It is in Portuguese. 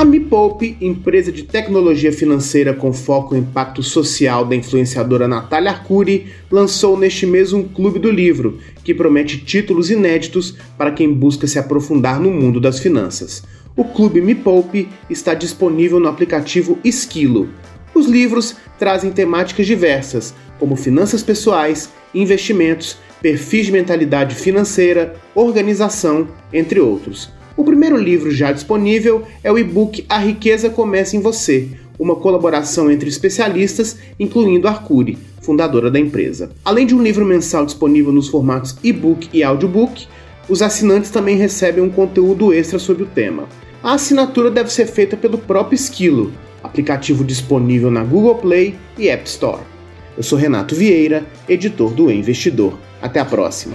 A Me Poupe, empresa de tecnologia financeira com foco em impacto social da influenciadora Natália Arcuri, lançou neste mês um clube do livro, que promete títulos inéditos para quem busca se aprofundar no mundo das finanças. O Clube Me Poupe está disponível no aplicativo Esquilo. Os livros trazem temáticas diversas, como finanças pessoais, investimentos, perfis de mentalidade financeira, organização, entre outros. O primeiro livro já disponível é o e-book A Riqueza Começa em Você, uma colaboração entre especialistas, incluindo Arcuri, fundadora da empresa. Além de um livro mensal disponível nos formatos e-book e audiobook, os assinantes também recebem um conteúdo extra sobre o tema. A assinatura deve ser feita pelo próprio Esquilo, aplicativo disponível na Google Play e App Store. Eu sou Renato Vieira, editor do e Investidor. Até a próxima.